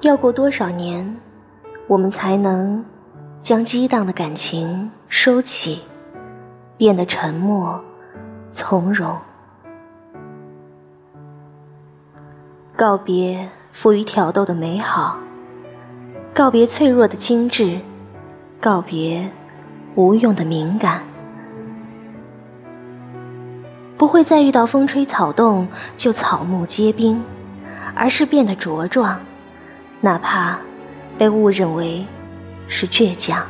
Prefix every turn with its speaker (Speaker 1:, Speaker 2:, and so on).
Speaker 1: 要过多少年，我们才能将激荡的感情收起，变得沉默从容？告别富于挑逗的美好，告别脆弱的精致，告别无用的敏感。不会再遇到风吹草动就草木皆兵，而是变得茁壮，哪怕被误认为是倔强。